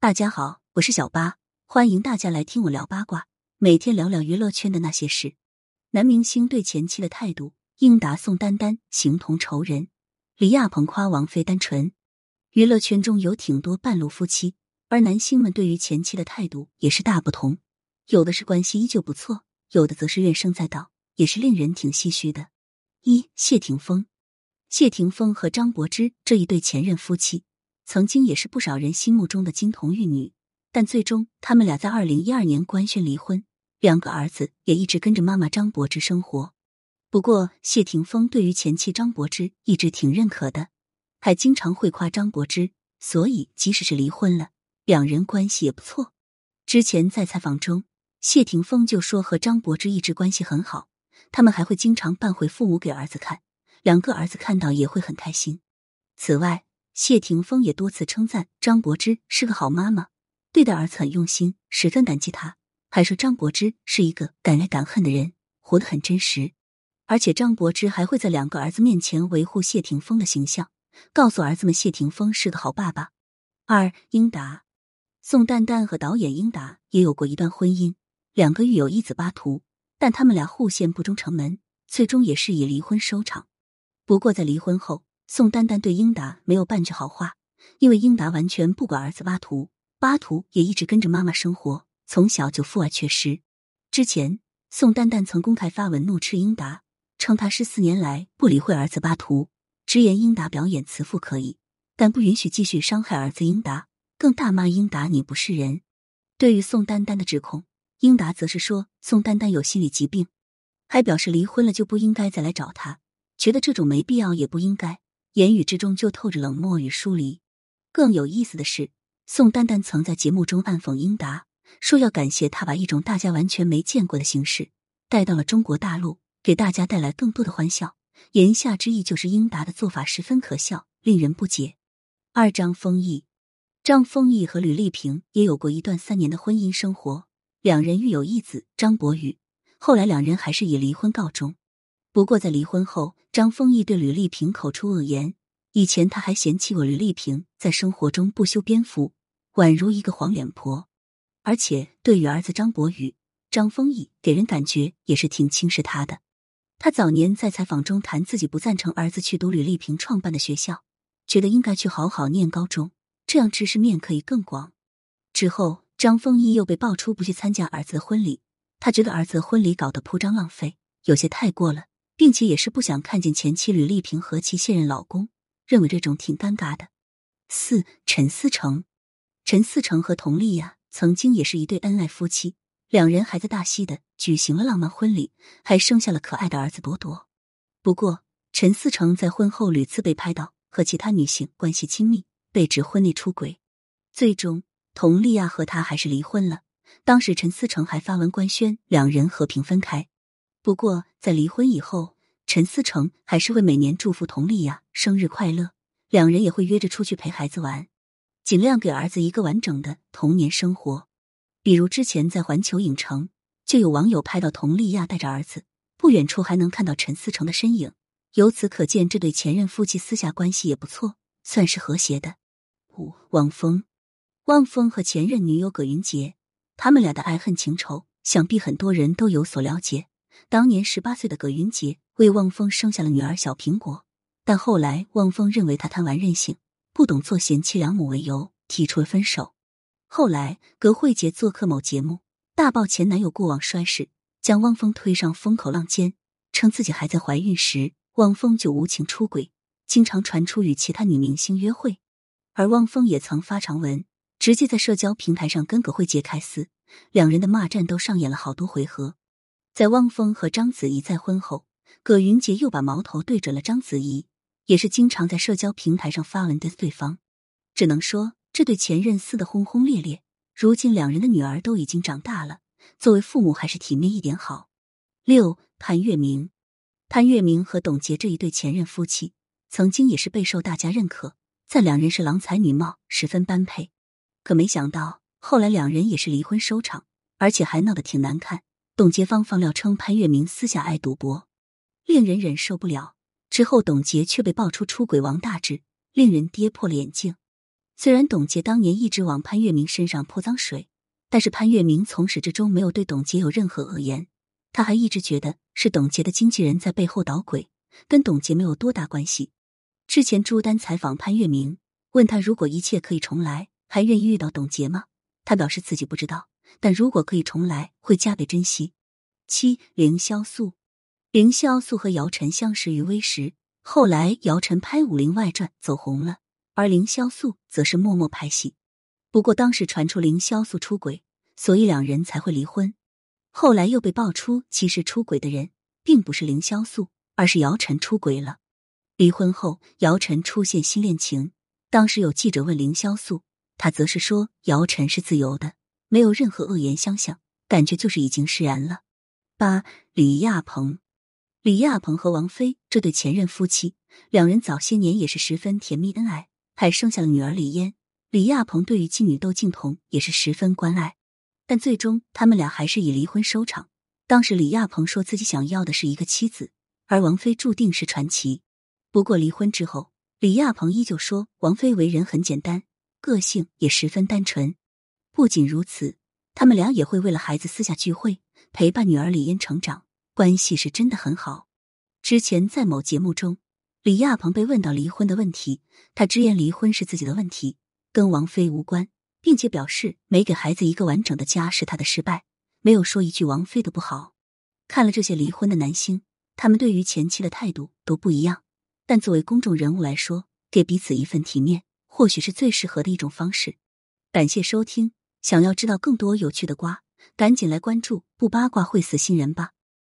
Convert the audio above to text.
大家好，我是小八，欢迎大家来听我聊八卦，每天聊聊娱乐圈的那些事。男明星对前妻的态度，应答宋丹丹形同仇人，李亚鹏夸王菲单纯。娱乐圈中有挺多半路夫妻，而男星们对于前妻的态度也是大不同，有的是关系依旧不错，有的则是怨声载道，也是令人挺唏嘘的。一谢霆锋，谢霆锋和张柏芝这一对前任夫妻。曾经也是不少人心目中的金童玉女，但最终他们俩在二零一二年官宣离婚，两个儿子也一直跟着妈妈张柏芝生活。不过谢霆锋对于前妻张柏芝一直挺认可的，还经常会夸张柏芝，所以即使是离婚了，两人关系也不错。之前在采访中，谢霆锋就说和张柏芝一直关系很好，他们还会经常扮回父母给儿子看，两个儿子看到也会很开心。此外，谢霆锋也多次称赞张柏芝是个好妈妈，对待儿子很用心，十分感激他。还说张柏芝是一个敢爱敢恨的人，活得很真实。而且张柏芝还会在两个儿子面前维护谢霆锋的形象，告诉儿子们谢霆锋是个好爸爸。二英达、宋丹丹和导演英达也有过一段婚姻，两个育有一子八图，但他们俩互陷不忠城门，最终也是以离婚收场。不过在离婚后。宋丹丹对英达没有半句好话，因为英达完全不管儿子巴图，巴图也一直跟着妈妈生活，从小就父爱缺失。之前，宋丹丹曾公开发文怒斥英达，称他十四年来不理会儿子巴图，直言英达表演慈父可以，但不允许继续伤害儿子英达，更大骂英达你不是人。对于宋丹丹的指控，英达则是说宋丹丹有心理疾病，还表示离婚了就不应该再来找他，觉得这种没必要也不应该。言语之中就透着冷漠与疏离。更有意思的是，宋丹丹曾在节目中暗讽英达，说要感谢他把一种大家完全没见过的形式带到了中国大陆，给大家带来更多的欢笑。言下之意就是英达的做法十分可笑，令人不解。二张丰毅，张丰毅和吕丽萍也有过一段三年的婚姻生活，两人育有一子张博宇，后来两人还是以离婚告终。不过，在离婚后，张丰毅对吕丽萍口出恶言。以前他还嫌弃过吕丽萍在生活中不修边幅，宛如一个黄脸婆。而且，对于儿子张博宇，张丰毅给人感觉也是挺轻视他的。他早年在采访中谈自己不赞成儿子去读吕丽萍创办的学校，觉得应该去好好念高中，这样知识面可以更广。之后，张丰毅又被爆出不去参加儿子的婚礼，他觉得儿子婚礼搞得铺张浪费，有些太过了。并且也是不想看见前妻吕丽萍和其现任老公，认为这种挺尴尬的。四陈思成，陈思成和佟丽娅曾经也是一对恩爱夫妻，两人还在大溪的举行了浪漫婚礼，还生下了可爱的儿子朵朵。不过，陈思成在婚后屡次被拍到和其他女性关系亲密，被指婚内出轨，最终佟丽娅和他还是离婚了。当时陈思成还发文官宣两人和平分开。不过，在离婚以后，陈思成还是会每年祝福佟丽娅生日快乐，两人也会约着出去陪孩子玩，尽量给儿子一个完整的童年生活。比如之前在环球影城，就有网友拍到佟丽娅带着儿子，不远处还能看到陈思成的身影。由此可见，这对前任夫妻私下关系也不错，算是和谐的。五汪峰，汪峰和前任女友葛云杰，他们俩的爱恨情仇，想必很多人都有所了解。当年十八岁的葛云杰为汪峰生下了女儿小苹果，但后来汪峰认为他贪玩任性，不懂做贤妻良母为由提出了分手。后来葛慧杰做客某节目，大爆前男友过往衰事，将汪峰推上风口浪尖，称自己还在怀孕时，汪峰就无情出轨，经常传出与其他女明星约会。而汪峰也曾发长文，直接在社交平台上跟葛慧杰开撕，两人的骂战都上演了好多回合。在汪峰和章子怡再婚后，葛云杰又把矛头对准了章子怡，也是经常在社交平台上发文的对方。只能说这对前任撕得轰轰烈烈。如今两人的女儿都已经长大了，作为父母还是体面一点好。六潘粤明，潘粤明和董洁这一对前任夫妻，曾经也是备受大家认可，在两人是郎才女貌，十分般配。可没想到后来两人也是离婚收场，而且还闹得挺难看。董洁方放料称潘粤明私下爱赌博，令人忍受不了。之后，董洁却被爆出出轨王大治，令人跌破了眼镜。虽然董洁当年一直往潘粤明身上泼脏水，但是潘粤明从始至终没有对董洁有任何恶言。他还一直觉得是董洁的经纪人在背后捣鬼，跟董洁没有多大关系。之前朱丹采访潘粤明，问他如果一切可以重来，还愿意遇到董洁吗？他表示自己不知道，但如果可以重来，会加倍珍惜。七凌潇肃，凌潇肃和姚晨相识于微时，后来姚晨拍《武林外传》走红了。而凌潇肃则是默默拍戏，不过当时传出凌潇肃出轨，所以两人才会离婚。后来又被爆出，其实出轨的人并不是凌潇肃，而是姚晨出轨了。离婚后，姚晨出现新恋情，当时有记者问凌潇肃，他则是说姚晨是自由的，没有任何恶言相向，感觉就是已经释然了。八李亚鹏，李亚鹏和王菲这对前任夫妻，两人早些年也是十分甜蜜恩爱。还生下了女儿李嫣，李亚鹏对于妻女窦靖童也是十分关爱，但最终他们俩还是以离婚收场。当时李亚鹏说自己想要的是一个妻子，而王菲注定是传奇。不过离婚之后，李亚鹏依旧说王菲为人很简单，个性也十分单纯。不仅如此，他们俩也会为了孩子私下聚会，陪伴女儿李嫣成长，关系是真的很好。之前在某节目中。李亚鹏被问到离婚的问题，他直言离婚是自己的问题，跟王菲无关，并且表示没给孩子一个完整的家是他的失败，没有说一句王菲的不好。看了这些离婚的男星，他们对于前妻的态度都不一样，但作为公众人物来说，给彼此一份体面，或许是最适合的一种方式。感谢收听，想要知道更多有趣的瓜，赶紧来关注，不八卦会死新人吧。